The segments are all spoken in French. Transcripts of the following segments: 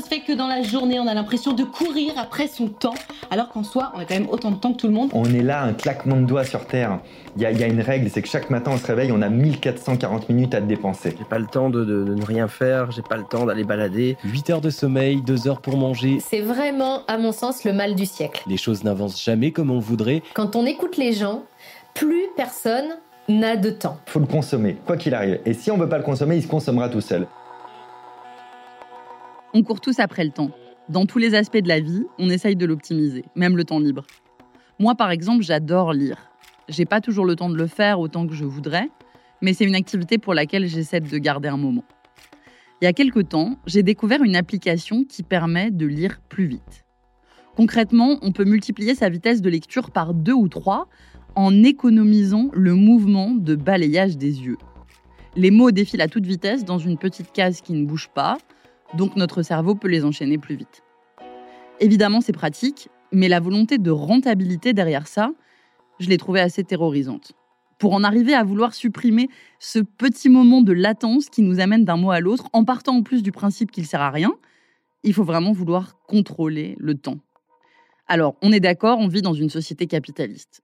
se fait que dans la journée, on a l'impression de courir après son temps, alors qu'en soi, on a quand même autant de temps que tout le monde On est là, un claquement de doigts sur Terre. Il y, a- il y a une règle, c'est que chaque matin, on se réveille, on a 1440 minutes à dépenser. J'ai pas le temps de, de- de ne rien faire, j'ai pas le temps d'aller balader. 8 heures de sommeil, 2 heures pour manger. C'est vraiment, à mon sens, le mal du siècle. Les choses n'avancent jamais comme on voudrait. Quand on écoute les gens, plus personne n'a de temps. Faut le consommer, quoi qu'il arrive. Et si on veut pas le consommer, il se consommera tout seul. On court tous après le temps. Dans tous les aspects de la vie, on essaye de l'optimiser, même le temps libre. Moi, par exemple, j'adore lire. J'ai pas toujours le temps de le faire autant que je voudrais, mais c'est une activité pour laquelle j'essaie de garder un moment. Il y a quelque temps, j'ai découvert une application qui permet de lire plus vite. Concrètement, on peut multiplier sa vitesse de lecture par deux ou trois en économisant le mouvement de balayage des yeux. Les mots défilent à toute vitesse dans une petite case qui ne bouge pas, donc notre cerveau peut les enchaîner plus vite. Évidemment, c'est pratique, mais la volonté de rentabilité derrière ça, je l'ai trouvée assez terrorisante. Pour en arriver à vouloir supprimer ce petit moment de latence qui nous amène d'un mot à l'autre, en partant en plus du principe qu'il sert à rien, il faut vraiment vouloir contrôler le temps. Alors, on est d'accord, on vit dans une société capitaliste.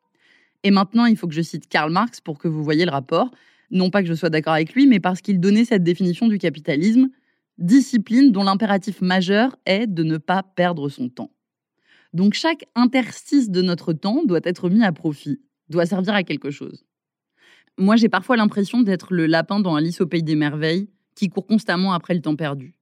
Et maintenant, il faut que je cite Karl Marx pour que vous voyez le rapport. Non pas que je sois d'accord avec lui, mais parce qu'il donnait cette définition du capitalisme discipline dont l'impératif majeur est de ne pas perdre son temps. Donc chaque interstice de notre temps doit être mis à profit, doit servir à quelque chose. Moi, j'ai parfois l'impression d'être le lapin dans Alice au pays des merveilles qui court constamment après le temps perdu.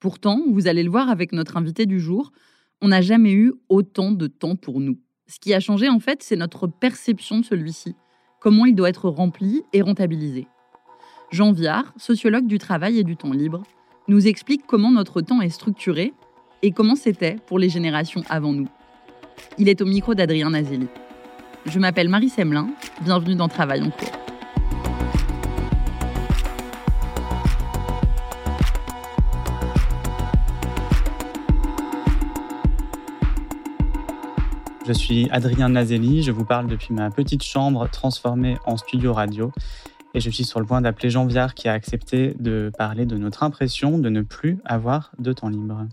Pourtant, vous allez le voir avec notre invité du jour, on n'a jamais eu autant de temps pour nous. Ce qui a changé, en fait, c'est notre perception de celui-ci, comment il doit être rempli et rentabilisé. Jean Viard, sociologue du travail et du temps libre, nous explique comment notre temps est structuré et comment c'était pour les générations avant nous. Il est au micro d'Adrien Nazelli. Je m'appelle Marie Semelin, bienvenue dans Travail en cours. Je suis Adrien Nazelli, je vous parle depuis ma petite chambre transformée en studio radio et je suis sur le point d'appeler Jean Viard qui a accepté de parler de notre impression de ne plus avoir de temps libre.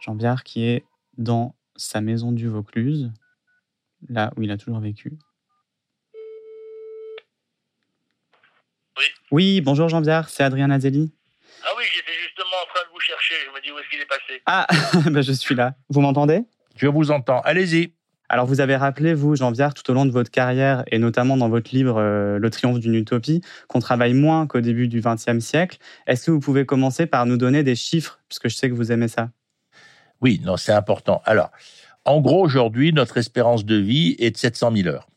Jean Viard qui est dans sa maison du Vaucluse, là où il a toujours vécu. Oui. Oui, bonjour Jean Viard, c'est Adrien Nazelli. Ah oui, j'étais justement en train de vous chercher. Je me dis où est-ce qu'il est passé. Ah, ben je suis là. Vous m'entendez? Je vous entends. Allez-y. Alors, vous avez rappelé, vous, Jean Viard, tout au long de votre carrière, et notamment dans votre livre euh, Le triomphe d'une utopie, qu'on travaille moins qu'au début du XXe siècle. Est-ce que vous pouvez commencer par nous donner des chiffres, puisque je sais que vous aimez ça? Oui, non, c'est important. Alors, en gros, aujourd'hui, notre espérance de vie est de 700 000 heures.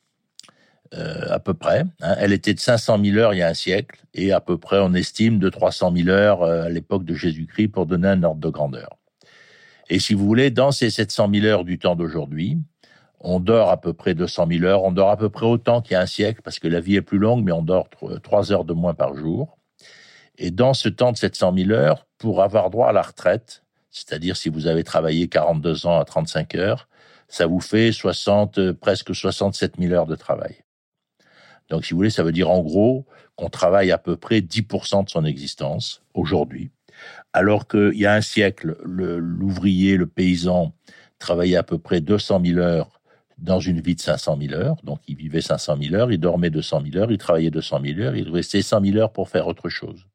Euh, à peu près. Hein. Elle était de 500 000 heures il y a un siècle et à peu près on estime de 300 000 heures euh, à l'époque de Jésus-Christ pour donner un ordre de grandeur. Et si vous voulez, dans ces 700 000 heures du temps d'aujourd'hui, on dort à peu près 200 000 heures, on dort à peu près autant qu'il y a un siècle parce que la vie est plus longue, mais on dort 3 heures de moins par jour. Et dans ce temps de 700 000 heures, pour avoir droit à la retraite, c'est-à-dire si vous avez travaillé 42 ans à 35 heures, ça vous fait 60, presque 67 000 heures de travail. Donc, si vous voulez, ça veut dire en gros qu'on travaille à peu près 10% de son existence aujourd'hui, alors qu'il y a un siècle, l'ouvrier, le, paysan travaillait à peu près 200 000 heures dans une vie de 500 000 heures. Donc, il vivait 500 000 heures, il dormait 200 000 heures, il travaillait 200 000 heures, il restait 100 000 heures pour faire autre chose.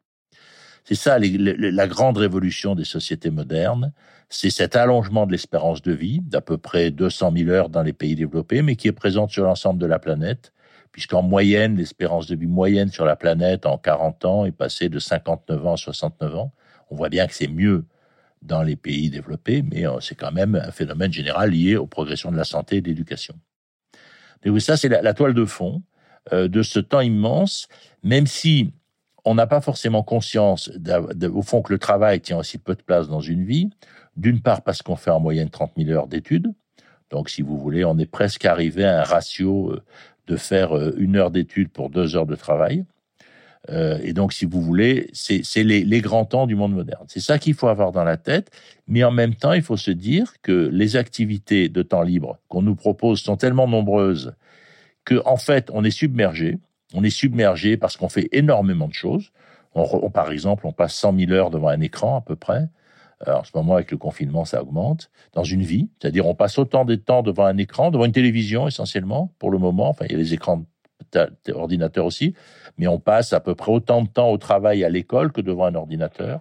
C'est ça la grande révolution des sociétés modernes, c'est cet allongement de l'espérance de vie d'à peu près 200 000 heures dans les pays développés, mais qui est présente sur l'ensemble de la planète puisqu'en moyenne, l'espérance de vie moyenne sur la planète en 40 ans est passée de 59 ans à 69 ans. On voit bien que c'est mieux dans les pays développés, mais euh, c'est quand même un phénomène général lié aux progressions de la santé et de l'éducation. Donc ça, c'est la, toile de fond euh, de ce temps immense, même si on n'a pas forcément conscience, au fond, que le travail tient aussi peu de place dans une vie. D'une part, parce qu'on fait en moyenne 30 000 heures d'études. Donc, si vous voulez, on est presque arrivé à un ratio euh, de faire une heure d'étude pour deux heures de travail. Euh, et donc, si vous voulez, c'est les, grands temps du monde moderne. C'est ça qu'il faut avoir dans la tête. Mais en même temps, il faut se dire que les activités de temps libre qu'on nous propose sont tellement nombreuses que, en fait, on est submergé. On est submergé parce qu'on fait énormément de choses. On, par exemple, on passe 100 000 heures devant un écran à peu près. Euh, en ce moment, avec le confinement, ça augmente. Dans une vie, c'est-à-dire on passe autant de temps devant un écran, devant une télévision essentiellement, pour le moment. Enfin, il y a les écrans d'ordinateur aussi, mais on passe à peu près autant de temps au travail à l'école que devant un ordinateur.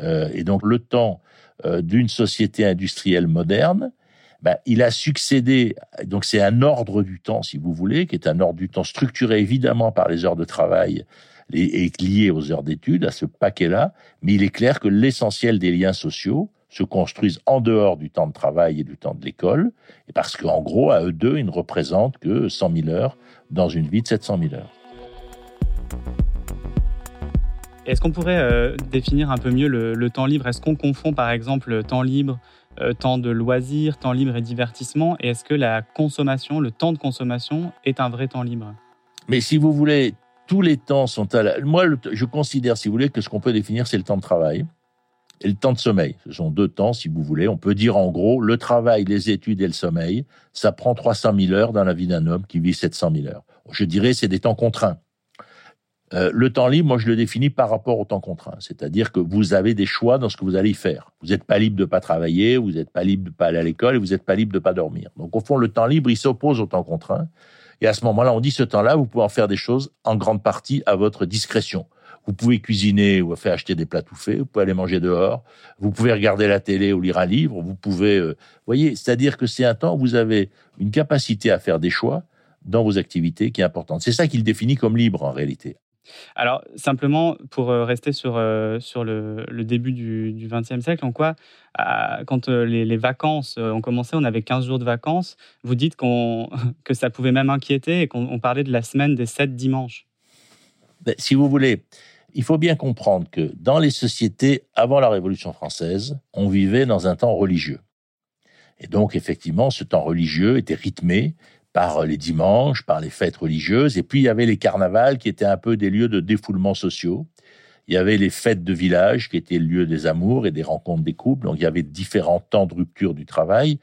Euh, et donc le temps euh, d'une société industrielle moderne, ben, il a succédé, donc c'est un ordre du temps, si vous voulez, qui est un ordre du temps structuré évidemment par les heures de travail est lié aux heures d'études, à ce paquet-là, mais il est clair que l'essentiel des liens sociaux se construisent en dehors du temps de travail et du temps de l'école, et parce qu'en gros, à eux deux, ils ne représentent que 100 000 heures dans une vie de 700 000 heures. Est-ce qu'on pourrait euh, définir un peu mieux le, temps libre? Est-ce qu'on confond par exemple temps libre, euh, temps de loisir, temps libre et divertissement? Et est-ce que la consommation, le temps de consommation est un vrai temps libre? Mais si vous voulez, tous les temps sont à la... Moi, je considère, si vous voulez, que ce qu'on peut définir, c'est le temps de travail et le temps de sommeil. Ce sont deux temps, si vous voulez. On peut dire en gros, le travail, les études et le sommeil, ça prend 300 000 heures dans la vie d'un homme qui vit 700 000 heures. Je dirais, c'est des temps contraints. Euh, le temps libre, moi, je le définis par rapport au temps contraint. C'est-à-dire que vous avez des choix dans ce que vous allez y faire. Vous n'êtes pas libre de pas travailler, vous n'êtes pas libre de pas aller à l'école et vous n'êtes pas libre de pas dormir. Donc, au fond, le temps libre, il s'oppose au temps contraint. Et à ce moment-là, on dit ce temps-là, vous pouvez en faire des choses en grande partie à votre discrétion. Vous pouvez cuisiner ou faire acheter des plats tout faits, vous pouvez aller manger dehors, vous pouvez regarder la télé ou lire un livre, vous pouvez... Euh, voyez, c'est-à-dire que c'est un temps où vous avez une capacité à faire des choix dans vos activités qui est importante. C'est ça qu'il définit comme libre en réalité. Alors, simplement, pour euh, rester sur, euh, sur le, début du XXe siècle, en quoi, quand euh, les, vacances ont commencé, on avait 15 jours de vacances, vous dites que ça pouvait même inquiéter et qu'on parlait de la semaine des 7 dimanches. Ben, si vous voulez, il faut bien comprendre que dans les sociétés avant la Révolution française, on vivait dans un temps religieux. Et donc, effectivement, ce temps religieux était rythmé par les dimanches, par les fêtes religieuses, et puis il y avait les carnavals qui étaient un peu des lieux de défoulement sociaux. Il y avait les fêtes de village qui étaient le lieu des amours et des rencontres des couples. Donc il y avait différents temps de rupture du travail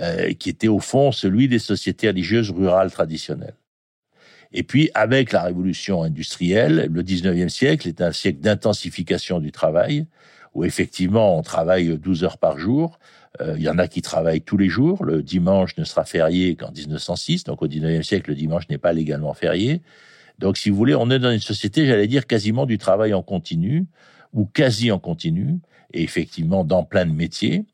euh, qui étaient au fond celui des sociétés religieuses rurales traditionnelles. Et puis avec la révolution industrielle, le 19e siècle est un siècle d'intensification du travail où effectivement on travaille 12 heures par jour, euh, il y en a qui travaillent tous les jours. Le dimanche ne sera férié qu'en 1906. Donc au 19e siècle, le dimanche n'est pas légalement férié. Donc si vous voulez, on est dans une société, j'allais dire, quasiment du travail en continu ou quasi en continu, et effectivement dans plein de métiers.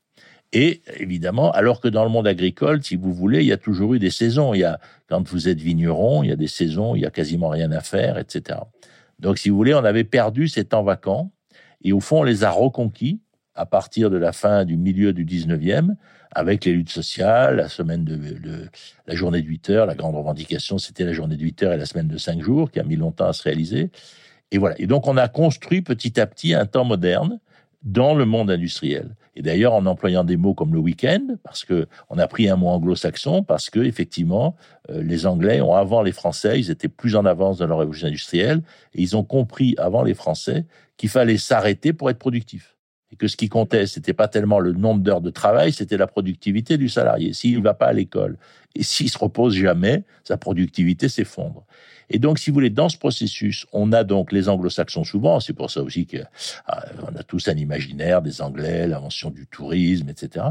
Et évidemment, alors que dans le monde agricole, si vous voulez, il y a toujours eu des saisons. Il y a, quand vous êtes vigneron, il y a des saisons, il y a quasiment rien à faire, etc. Donc, si vous voulez, on avait perdu ces temps vacants et au fond, on les a reconquis à partir de la fin du milieu du 19e, avec les luttes sociales, la semaine de, la journée de 8 heures, la grande revendication, c'était la journée de 8 heures et la semaine de 5 jours, qui a mis longtemps à se réaliser. Et voilà. Et donc, on a construit petit à petit un temps moderne dans le monde industriel. Et d'ailleurs, en employant des mots comme le week-end, parce que on a pris un mot anglo-saxon, parce que effectivement, euh, les Anglais ont avant les Français, ils étaient plus en avance dans leur révolution industrielle, et ils ont compris avant les Français qu'il fallait s'arrêter pour être productif. Et que ce qui comptait, c'était pas tellement le nombre d'heures de travail, c'était la productivité du salarié. S'il ne va pas à l'école et s'il se repose jamais, sa productivité s'effondre. Et donc, si vous voulez, dans ce processus, on a donc les anglo-saxons souvent, c'est pour ça aussi qu'on ah, a tous un imaginaire des Anglais, l'invention du tourisme, etc.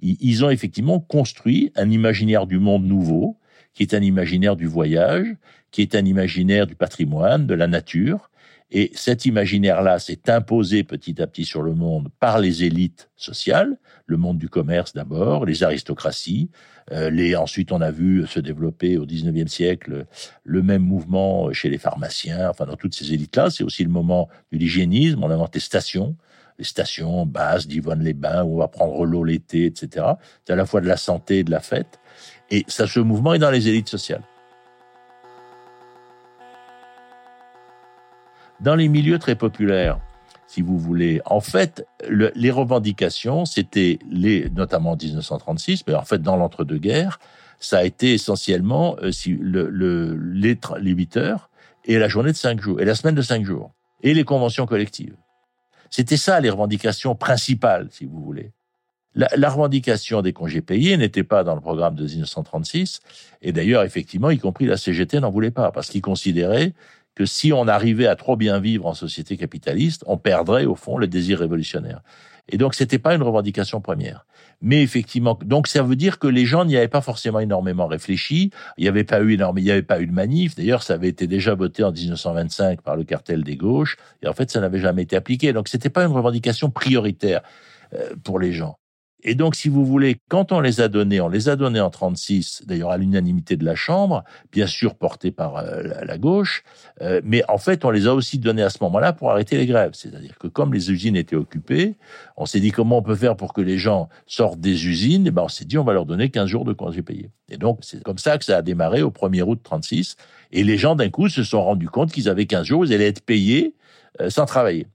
Ils ont effectivement construit un imaginaire du monde nouveau, qui est un imaginaire du voyage, qui est un imaginaire du patrimoine, de la nature, et cet imaginaire-là s'est imposé petit à petit sur le monde par les élites sociales, le monde du commerce d'abord, les aristocraties. Euh, les, ensuite, on a vu se développer au XIXe siècle le même mouvement chez les pharmaciens, enfin dans toutes ces élites-là. C'est aussi le moment de l'hygiénisme. On a inventé stations, les stations basses d'Yvonne-les-Bains où on va prendre l'eau l'été, etc. C'est à la fois de la santé et de la fête. Et ça, ce mouvement est dans les élites sociales. Dans les milieux très populaires, si vous voulez, en fait, les revendications, c'était les, notamment en 1936, mais en fait dans l'entre-deux-guerres, ça a été essentiellement euh, si, le, le, les, les 8 heures et la journée de 5 jours, et la semaine de 5 jours, et les conventions collectives. C'était ça les revendications principales, si vous voulez. La revendication des congés payés n'était pas dans le programme de 1936, et d'ailleurs, effectivement, y compris la CGT n'en voulait pas, parce qu'ils considéraient que si on arrivait à trop bien vivre en société capitaliste, on perdrait au fond le désir révolutionnaire. Et donc c'était pas une revendication première. Mais effectivement, donc ça veut dire que les gens n'y avaient pas forcément énormément réfléchi. Il n'y avait pas eu énorme, il n'y avait pas eu de manif. D'ailleurs, ça avait été déjà voté en 1925 par le cartel des gauches. Et en fait, ça n'avait jamais été appliqué. Donc c'était pas une revendication prioritaire euh, pour les gens. Et donc, si vous voulez, quand on les a donnés, on les a donnés en 36, d'ailleurs à l'unanimité de la Chambre, bien sûr porté par euh, la, gauche, euh, mais en fait, on les a aussi donnés à ce moment-là pour arrêter les grèves. C'est-à-dire que comme les usines étaient occupées, on s'est dit comment on peut faire pour que les gens sortent des usines, et ben on s'est dit on va leur donner 15 jours de congés payés. Et donc, c'est comme ça que ça a démarré au 1er août 36, et les gens d'un coup se sont rendus compte qu'ils avaient 15 jours, ils allaient être payés euh, sans travailler.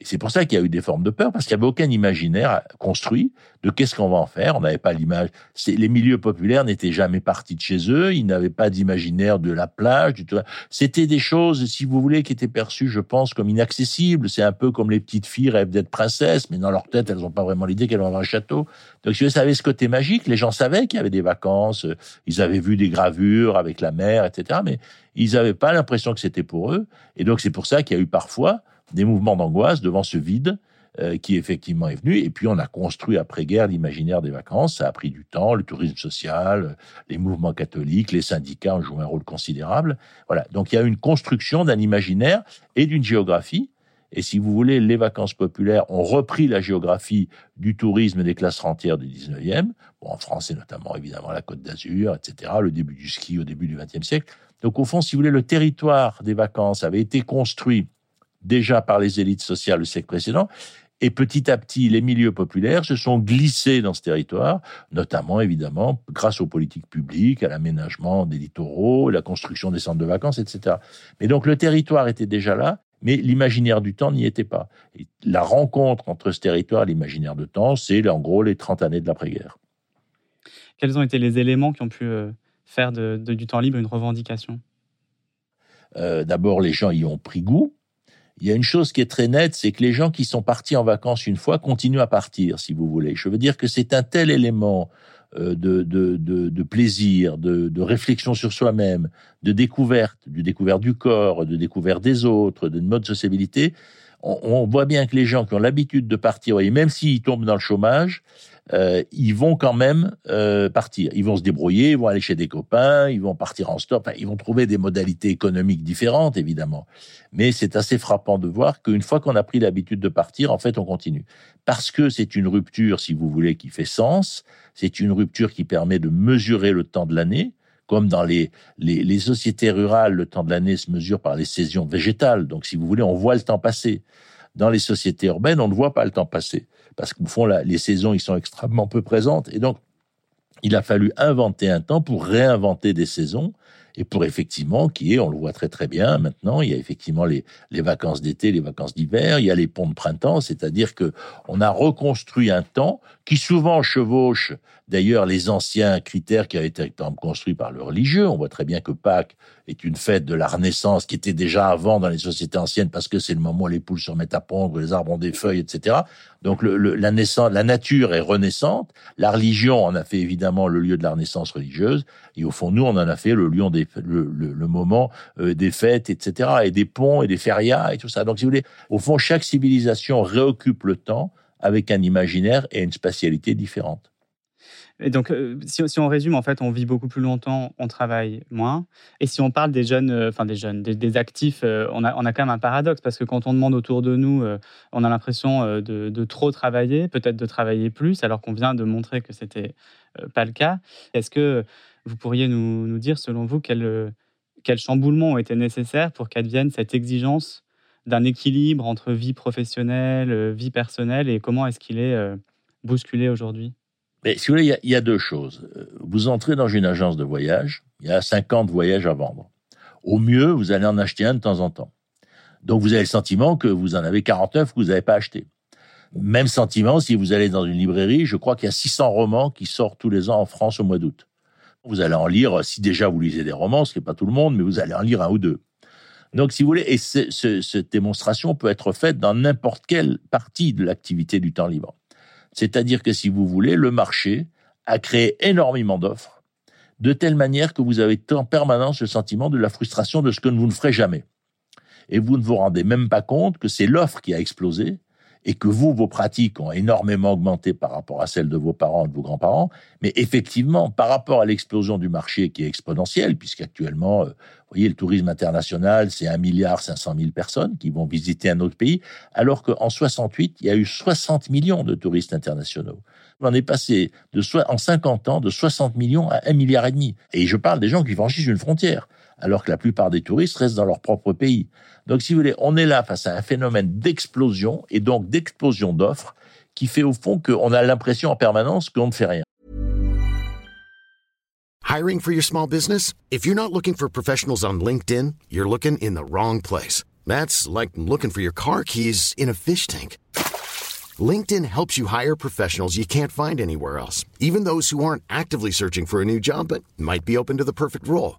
Et c'est pour ça qu'il y a eu des formes de peur, parce qu'il n'y avait aucun imaginaire construit de qu'est-ce qu'on va en faire. On n'avait pas l'image. Les milieux populaires n'étaient jamais partis de chez eux. Ils n'avaient pas d'imaginaire de la plage. Du tout. C'était des choses, si vous voulez, qui étaient perçues, je pense, comme inaccessibles. C'est un peu comme les petites filles rêvent d'être princesses, mais dans leur tête, elles n'ont pas vraiment l'idée qu'elles vont avoir un château. Donc, si vous savez ce côté magique, les gens savaient qu'il y avait des vacances. Ils avaient vu des gravures avec la mer, etc. Mais ils n'avaient pas l'impression que c'était pour eux. Et donc, c'est pour ça qu'il y a eu parfois des mouvements d'angoisse devant ce vide euh, qui effectivement est venu. Et puis on a construit après-guerre l'imaginaire des vacances. Ça a pris du temps, le tourisme social, les mouvements catholiques, les syndicats ont joué un rôle considérable. Voilà. Donc il y a une construction d'un imaginaire et d'une géographie. Et si vous voulez, les vacances populaires ont repris la géographie du tourisme des classes rentières du 19e. Bon, en France, et notamment évidemment la Côte d'Azur, etc., le début du ski au début du 20e siècle. Donc au fond, si vous voulez, le territoire des vacances avait été construit déjà par les élites sociales le siècle précédent. Et petit à petit, les milieux populaires se sont glissés dans ce territoire, notamment évidemment grâce aux politiques publiques, à l'aménagement des littoraux, la construction des centres de vacances, etc. Mais donc le territoire était déjà là, mais l'imaginaire du temps n'y était pas. Et la rencontre entre ce territoire et l'imaginaire de temps, c'est en gros les 30 années de l'après-guerre. Quels ont été les éléments qui ont pu euh, faire de, du temps libre une revendication? Euh, D'abord, les gens y ont pris goût il y a une chose qui est très nette, c'est que les gens qui sont partis en vacances une fois continuent à partir, si vous voulez. Je veux dire que c'est un tel élément euh, de, de, de, plaisir, de, de, réflexion sur soi-même, de découverte, du découverte du corps, de découverte des autres, de mode de sociabilité. On, on, voit bien que les gens qui ont l'habitude de partir, et même s'ils tombent dans le chômage, euh, ils vont quand même euh, partir. Ils vont se débrouiller, ils vont aller chez des copains, ils vont partir en stop, ils vont trouver des modalités économiques différentes, évidemment. Mais c'est assez frappant de voir qu'une fois qu'on a pris l'habitude de partir, en fait, on continue. Parce que c'est une rupture, si vous voulez, qui fait sens, c'est une rupture qui permet de mesurer le temps de l'année, comme dans les, les, les, sociétés rurales, le temps de l'année se mesure par les saisons végétales. Donc, si vous voulez, on voit le temps passer. Dans les sociétés urbaines, on ne voit pas le temps passer parce qu'au fond, les saisons, ils sont extrêmement peu présentes. Et donc, il a fallu inventer un temps pour réinventer des saisons et pour effectivement qui est, on le voit très très bien maintenant, il y a effectivement les, les vacances d'été, les vacances d'hiver, il y a les ponts de printemps, c'est-à-dire que on a reconstruit un temps qui souvent chevauche d'ailleurs les anciens critères qui avaient été construits par le religieux. On voit très bien que Pâques est une fête de la Renaissance qui était déjà avant dans les sociétés anciennes parce que c'est le moment où les poules se remettent à pondre, les arbres ont des feuilles, etc. Donc le, la, naissance, la nature est renaissante. La religion en a fait évidemment le lieu de la renaissance religieuse. Et au fond, nous, on en a fait le lieu des, le, le, moment euh, des fêtes, etc. Et des ponts et des férias et tout ça. Donc si vous voulez, au fond, chaque civilisation réoccupe le temps avec un imaginaire et une spatialité différente. Et donc, euh, si, on résume, en fait, on vit beaucoup plus longtemps, on travaille moins. Et si on parle des jeunes, euh, enfin des jeunes, des, actifs, euh, on, a, quand même un paradoxe parce que quand on demande autour de nous, on a l'impression de, trop travailler, peut-être de travailler plus, alors qu'on vient de montrer que c'était pas le cas. Est-ce que vous pourriez nous, nous dire, selon vous, quels quel chamboulements ont été nécessaires pour qu'advienne cette exigence d'un équilibre entre vie professionnelle, vie personnelle, et comment est-ce qu'il est bousculé aujourd'hui? Mais si vous voulez, il y, a, deux choses. Vous entrez dans une agence de voyage, il y a 50 voyages à vendre. Au mieux, vous allez en acheter un de temps en temps. Donc vous avez le sentiment que vous en avez 49 que vous n'avez pas acheté. Même sentiment si vous allez dans une librairie, je crois qu'il y a 600 romans qui sortent tous les ans en France au mois d'août. Vous allez en lire, si déjà vous lisez des romans, ce n'est pas tout le monde, mais vous allez en lire un ou deux. Donc, si vous voulez, et cette démonstration peut être faite dans n'importe quelle partie de l'activité du temps libre. C'est-à-dire que si vous voulez, le marché a créé énormément d'offres, de telle manière que vous avez en permanence le sentiment de la frustration de ce que vous ne ferez jamais. Et vous ne vous rendez même pas compte que c'est l'offre qui a explosé et que vous, vos pratiques ont énormément augmenté par rapport à celles de vos parents de vos grands-parents, mais effectivement, par rapport à l'explosion du marché qui est exponentielle, puisqu'actuellement, euh, vous voyez, le tourisme international, c'est 1 milliard 500 000 personnes qui vont visiter un autre pays, alors qu'en 68, il y a eu 60 millions de touristes internationaux. On est passé de en 50 ans de 60 millions à 1 milliard et demi. Et je parle des gens qui franchissent une frontière, alors que la plupart des touristes restent dans leur propre pays. Donc, si vous voulez, on est là face à un phénomène d'explosion et donc d'explosion d'offres qui fait au fond qu'on a l'impression en permanence qu'on ne fait rien. Hiring for your small business? If you're not looking for professionals on LinkedIn, you're looking in the wrong place. That's like looking for your car keys in a fish tank. LinkedIn helps you hire professionals you can't find anywhere else, even those who aren't actively searching for a new job but might be open to the perfect role.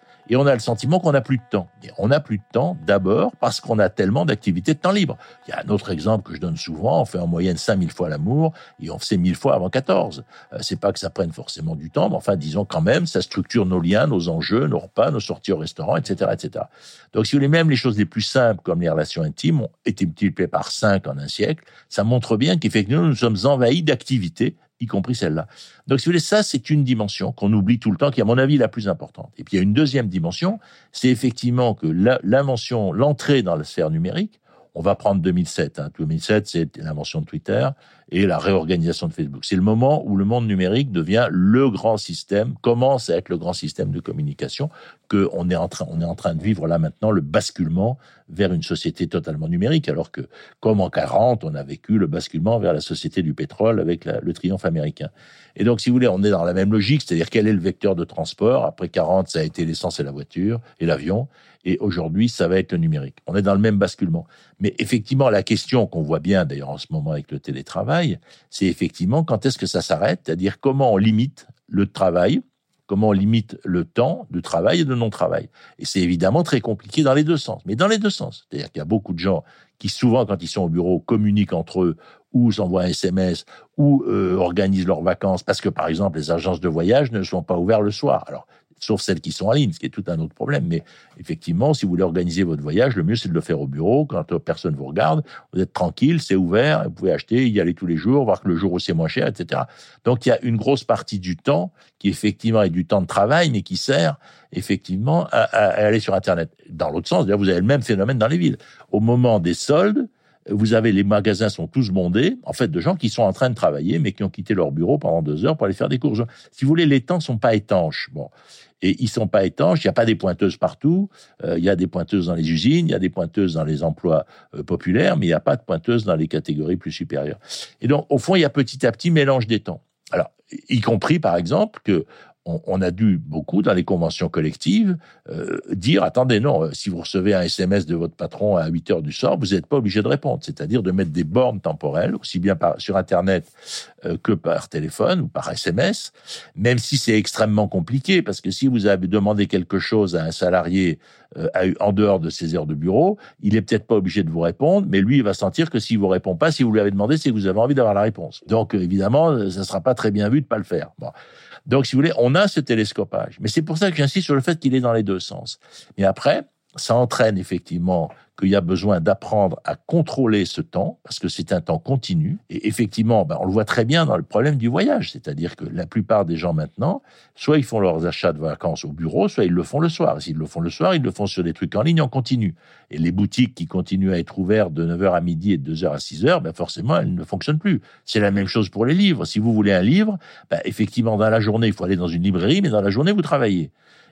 et on a le sentiment qu'on n'a plus de temps. On n'a plus de temps d'abord parce qu'on a tellement d'activités de temps libre. Il y a un autre exemple que je donne souvent, on fait en moyenne 5000 fois l'amour et on fait 1000 fois avant 14. Euh, c'est pas que ça prenne forcément du temps, mais enfin disons quand même, ça structure nos liens, nos enjeux, nos repas, nos sorties au restaurant, etc. etc. Donc si vous voulez, même les choses les plus simples comme les relations intimes ont été multipliées par 5 en un siècle, ça montre bien qu'effectivement nous sommes envahis d'activités y compris celle-là. Donc, si vous voulez, ça, c'est une dimension qu'on oublie tout le temps, qui est, à mon avis, la plus importante. Et puis, il y a une deuxième dimension, c'est effectivement que l'invention, l'entrée dans la sphère numérique, on va prendre 2007. Hein. 2007, c'est l'invention de Twitter et la réorganisation de Facebook. C'est le moment où le monde numérique devient le grand système, commence à être le grand système de communication, que on est en train, on est en train de vivre là maintenant le basculement vers une société totalement numérique, alors que comme en 40, on a vécu le basculement vers la société du pétrole avec le triomphe américain. Et donc, si vous voulez, on est dans la même logique, c'est-à-dire quel est le vecteur de transport? Après 40, ça a été l'essence et la voiture et l'avion. Et aujourd'hui, ça va être le numérique. On est dans le même basculement. Mais effectivement, la question qu'on voit bien d'ailleurs en ce moment avec le télétravail, c'est effectivement quand est-ce que ça s'arrête, c'est-à-dire comment on limite le travail, comment on limite le temps de travail et de non-travail. Et c'est évidemment très compliqué dans les deux sens, mais dans les deux sens. C'est-à-dire qu'il y a beaucoup de gens qui souvent, quand ils sont au bureau, communiquent entre eux ou s'envoient un SMS ou euh, organisent leurs vacances parce que, par exemple, les agences de voyage ne sont pas ouvertes le soir. Alors, sauf celles qui sont en ligne, ce qui est tout un autre problème. Mais effectivement, si vous voulez organiser votre voyage, le mieux c'est de le faire au bureau, quand personne vous regarde, vous êtes tranquille, c'est ouvert, vous pouvez acheter, y aller tous les jours, voir que le jour où c'est moins cher, etc. Donc il y a une grosse partie du temps qui effectivement est du temps de travail, mais qui sert effectivement à, aller sur Internet. Dans l'autre sens, vous avez le même phénomène dans les villes. Au moment des soldes, vous avez les magasins sont tous bondés, en fait, de gens qui sont en train de travailler, mais qui ont quitté leur bureau pendant deux heures pour aller faire des courses. Si vous voulez, les temps sont pas étanches. Bon. Et ils sont pas étanches. Il n'y a pas des pointeuses partout. Euh, il y a des pointeuses dans les usines, il y a des pointeuses dans les emplois euh, populaires, mais il n'y a pas de pointeuses dans les catégories plus supérieures. Et donc, au fond, il y a petit à petit mélange des temps. Alors, y compris, par exemple, que on, a dû beaucoup dans les conventions collectives euh, dire attendez non euh, si vous recevez un SMS de votre patron à 8 heures du soir vous n'êtes pas obligé de répondre. C'est-à-dire de mettre des bornes temporelles aussi bien par, sur internet euh, que par téléphone ou par SMS même si c'est extrêmement compliqué parce que si vous avez demandé quelque chose à un salarié en dehors de ses heures de bureau il est peut-être pas obligé de vous répondre mais lui il va sentir que s'il vous répond pas si vous lui avez demandé c'est que vous avez envie d'avoir la réponse. Donc évidemment ça sera pas très bien vu de pas le faire. Bon. Donc, si vous voulez, on a ce télescopage. Mais c'est pour ça que j'insiste sur le fait qu'il est dans les deux sens. Mais après, ça entraîne effectivement qu'il y a besoin d'apprendre à contrôler ce temps, parce que c'est un temps continu. Et effectivement, ben, on le voit très bien dans le problème du voyage, c'est-à-dire que la plupart des gens maintenant, soit ils font leurs achats de vacances au bureau, soit ils le font le soir. Et s'ils le font le soir, ils le font sur des trucs en ligne en continu. Et les boutiques qui continuent à être ouvertes de 9h à midi et de 2h à 6h, ben forcément, elles ne fonctionnent plus. C'est la même chose pour les livres. Si vous voulez un livre, ben effectivement, dans la journée, il faut aller dans une librairie, mais dans la journée, vous travaillez.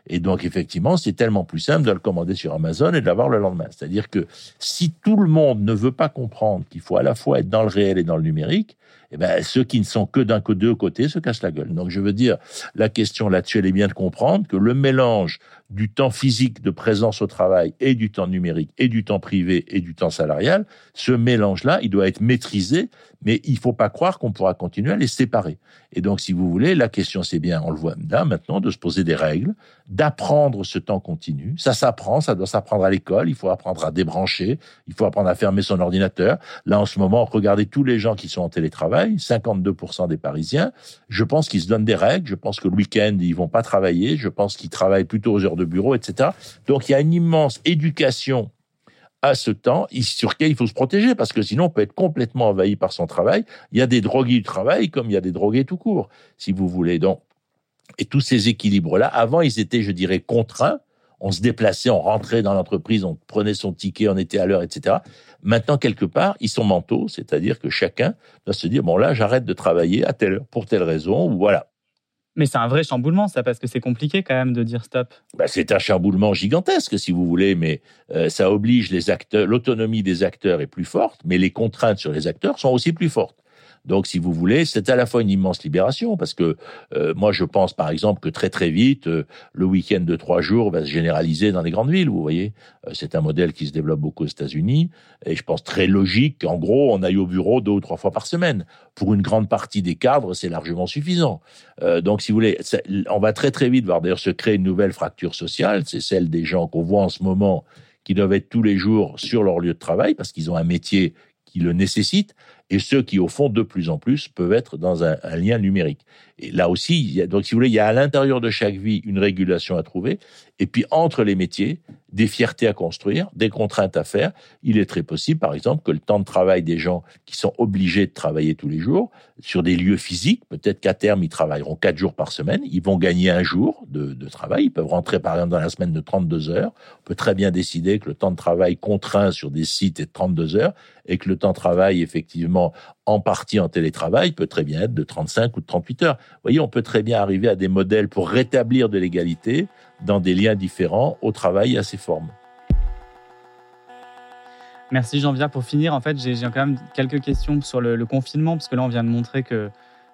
Et donc, effectivement, c'est tellement plus simple de le commander sur Amazon et de l'avoir le lendemain. C'est-à-dire que si tout le monde ne veut pas comprendre qu'il faut à la fois être dans le réel et dans le numérique, eh ben, ceux qui ne sont que d'un que deux côtés se cassent la gueule. Donc, je veux dire, la question là-dessus, elle est bien de comprendre que le mélange du temps physique de présence au travail et du temps numérique et du temps privé et du temps salarial, ce mélange-là, il doit être maîtrisé, mais il faut pas croire qu'on pourra continuer à les séparer. Et donc, si vous voulez, la question, c'est bien, on le voit maintenant, de se poser des règles, d'apprendre ce temps continu. Ça s'apprend, ça doit s'apprendre à l'école, il faut apprendre à débrancher, il faut apprendre à fermer son ordinateur. Là, en ce moment, regardez tous les gens qui sont en télétravail, 52% des Parisiens. Je pense qu'ils se donnent des règles, je pense que le week-end, ils vont pas travailler, je pense qu'ils travaillent plutôt aux heures de bureau, etc. Donc, il y a une immense éducation à ce temps sur lequel il faut se protéger parce que sinon on peut être complètement envahi par son travail. Il y a des drogués du travail comme il y a des drogués tout court, si vous voulez. Donc, et tous ces équilibres-là, avant, ils étaient, je dirais, contraints. On se déplaçait, on rentrait dans l'entreprise, on prenait son ticket, on était à l'heure, etc. Maintenant, quelque part, ils sont mentaux, c'est-à-dire que chacun doit se dire, bon là, j'arrête de travailler à telle heure, pour telle raison, ou voilà. Mais c'est un vrai chamboulement, ça, parce que c'est compliqué quand même de dire stop. Bah, c'est un chamboulement gigantesque, si vous voulez, mais euh, ça oblige les acteurs. L'autonomie des acteurs est plus forte, mais les contraintes sur les acteurs sont aussi plus fortes. Donc, si vous voulez, c'est à la fois une immense libération, parce que euh, moi, je pense, par exemple, que très très vite, euh, le week-end de trois jours va se généraliser dans les grandes villes. Vous voyez, euh, c'est un modèle qui se développe beaucoup aux États-Unis, et je pense très logique qu'en gros, on aille au bureau deux ou trois fois par semaine. Pour une grande partie des cadres, c'est largement suffisant. donc, si vous voulez, on va très très vite voir d'ailleurs se créer une nouvelle fracture sociale. C'est celle des gens qu'on voit en ce moment qui doivent être tous les jours sur leur lieu de travail parce qu'ils ont un métier qui le nécessite et ceux qui, au fond, de plus en plus, peuvent être dans un, lien numérique. Et là aussi, il y a, donc si vous voulez, il y a à l'intérieur de chaque vie une régulation à trouver, et puis entre les métiers, des fiertés à construire, des contraintes à faire. Il est très possible, par exemple, que le temps de travail des gens qui sont obligés de travailler tous les jours sur des lieux physiques, peut-être qu'à terme, ils travailleront quatre jours par semaine, ils vont gagner un jour de, de, travail, ils peuvent rentrer, par exemple, dans la semaine de 32 heures. On peut très bien décider que le temps de travail contraint sur des sites est de 32 heures et que le temps de travail, effectivement, en partie en télétravail, peut très bien être de 35 ou de 38 heures. Vous voyez, on peut très bien arriver à des modèles pour rétablir de l'égalité dans des liens différents au travail et à ses formes. Merci Jean-Pierre. Pour finir, en fait, j'ai quand même quelques questions sur le, confinement, parce que là, on vient de montrer que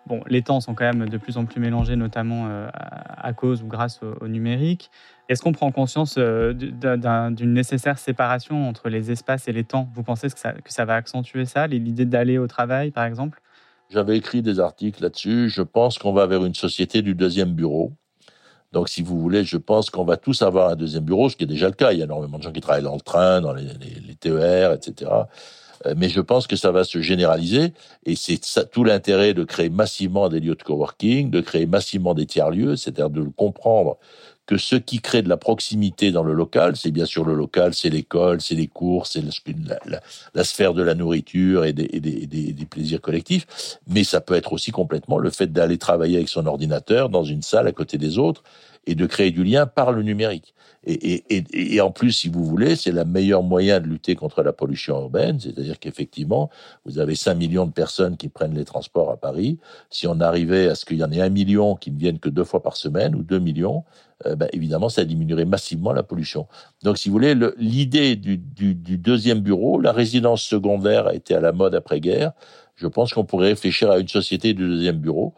bon, les temps sont quand même de plus en plus mélangés, notamment euh, à cause ou grâce au, numérique. Est-ce qu'on prend conscience euh, d'une nécessaire séparation entre les espaces et les temps? Vous pensez que ça, va accentuer ça, l'idée d'aller au travail, par exemple? J'avais écrit des articles là-dessus. Je pense qu'on va vers une société du deuxième bureau. Donc, si vous voulez, je pense qu'on va tous avoir un deuxième bureau, ce qui est déjà le cas. Il y a énormément de gens qui travaillent dans le train, dans les, les, TER, etc. Euh, mais je pense que ça va se généraliser et c'est tout l'intérêt de créer massivement des lieux de coworking, de créer massivement des tiers-lieux, c'est-à-dire de comprendre que ce qui crée de la proximité dans le local, c'est bien sûr le local, c'est l'école, c'est les cours, c'est la, sphère de la nourriture et des, plaisirs collectifs, mais ça peut être aussi complètement le fait d'aller travailler avec son ordinateur dans une salle à côté des autres et de créer du lien par le numérique. Et, et, et, en plus, si vous voulez, c'est le meilleur moyen de lutter contre la pollution urbaine, c'est-à-dire qu'effectivement, vous avez 5 millions de personnes qui prennent les transports à Paris. Si on arrivait à ce qu'il y en ait un million qui ne viennent que deux fois par semaine ou 2 millions, euh, ben, évidemment, ça diminuerait massivement la pollution. Donc, si vous voulez, l'idée du, du, du deuxième bureau, la résidence secondaire a été à la mode après-guerre. Je pense qu'on pourrait réfléchir à une société du deuxième bureau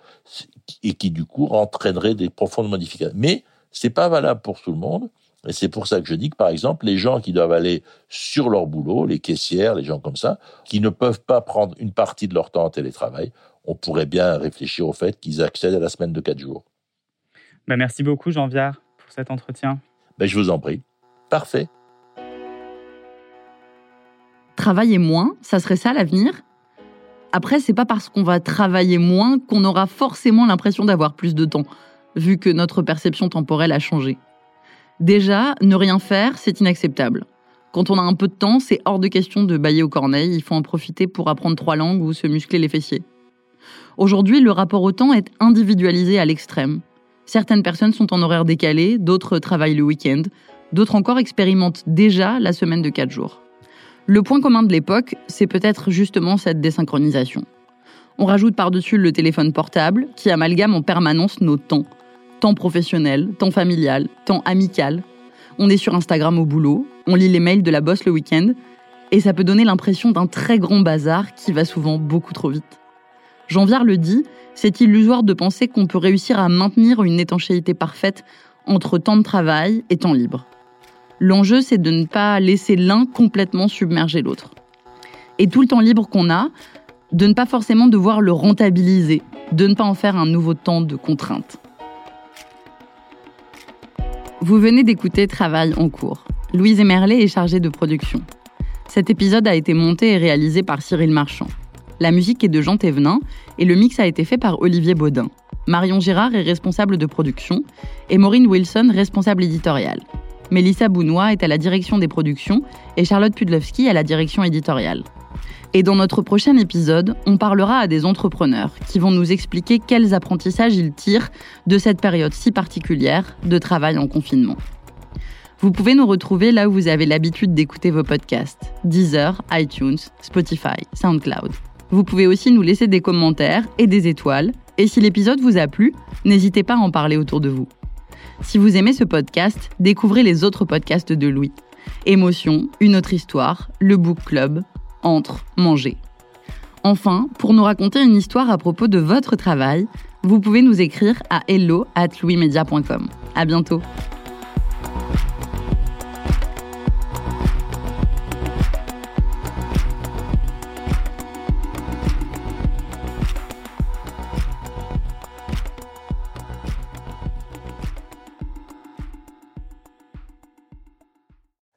et qui, du coup, entraînerait des profondes modifications. Mais c'est pas valable pour tout le monde. Et c'est pour ça que je dis que, par exemple, les gens qui doivent aller sur leur boulot, les caissières, les gens comme ça, qui ne peuvent pas prendre une partie de leur temps en télétravail, on pourrait bien réfléchir au fait qu'ils accèdent à la semaine de quatre jours. Ben merci beaucoup, Jean Viard, pour cet entretien. Ben, je vous en prie. Parfait. Travailler moins, ça serait ça l'avenir? Après, c'est pas parce qu'on va travailler moins qu'on aura forcément l'impression d'avoir plus de temps, vu que notre perception temporelle a changé. Déjà, ne rien faire, c'est inacceptable. Quand on a un peu de temps, c'est hors de question de bailler au corneille, il faut en profiter pour apprendre trois langues ou se muscler les fessiers. Aujourd'hui, le rapport au temps est individualisé à l'extrême. Certaines personnes sont en horaire décalé, d'autres travaillent le week-end, d'autres encore expérimentent déjà la semaine de 4 jours. Le point commun de l'époque, c'est peut-être justement cette désynchronisation. On rajoute par-dessus le téléphone portable qui amalgame en permanence nos temps temps professionnel, temps familial, temps amical. On est sur Instagram au boulot, on lit les mails de la bosse le week-end, et ça peut donner l'impression d'un très grand bazar qui va souvent beaucoup trop vite. Jean Viard le dit, c'est illusoire de penser qu'on peut réussir à maintenir une étanchéité parfaite entre temps de travail et temps libre. L'enjeu, c'est de ne pas laisser l'un complètement submerger l'autre. Et tout le temps libre qu'on a, de ne pas forcément devoir le rentabiliser, de ne pas en faire un nouveau temps de contrainte. Vous venez d'écouter Travail en cours. Louise Emerlet est chargée de production. Cet épisode a été monté et réalisé par Cyril Marchand. La musique est de Jean Thévenin et le mix a été fait par Olivier Baudin. Marion Girard est responsable de production et Maureen Wilson responsable éditoriale. Mélissa Bounois est à la direction des productions et Charlotte Pudlowski à la direction éditoriale. Et dans notre prochain épisode, on parlera à des entrepreneurs qui vont nous expliquer quels apprentissages ils tirent de cette période si particulière de travail en confinement. Vous pouvez nous retrouver là où vous avez l'habitude d'écouter vos podcasts Deezer, iTunes, Spotify, SoundCloud. Vous pouvez aussi nous laisser des commentaires et des étoiles. Et si l'épisode vous a plu, n'hésitez pas à en parler autour de vous. Si vous aimez ce podcast, découvrez les autres podcasts de Louis. Émotion, Une autre histoire, Le Book Club, entre, manger. Enfin, pour nous raconter une histoire à propos de votre travail, vous pouvez nous écrire à hello at. À bientôt!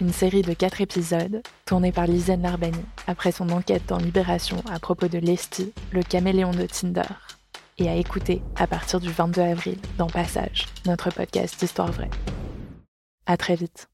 une série de quatre épisodes tournée par Lisanne Larbani après son enquête dans Libération à propos de Lesty, le caméléon de Tinder, et à écouter à partir du 22 avril dans Passage, notre podcast d'histoire vraie. À très vite.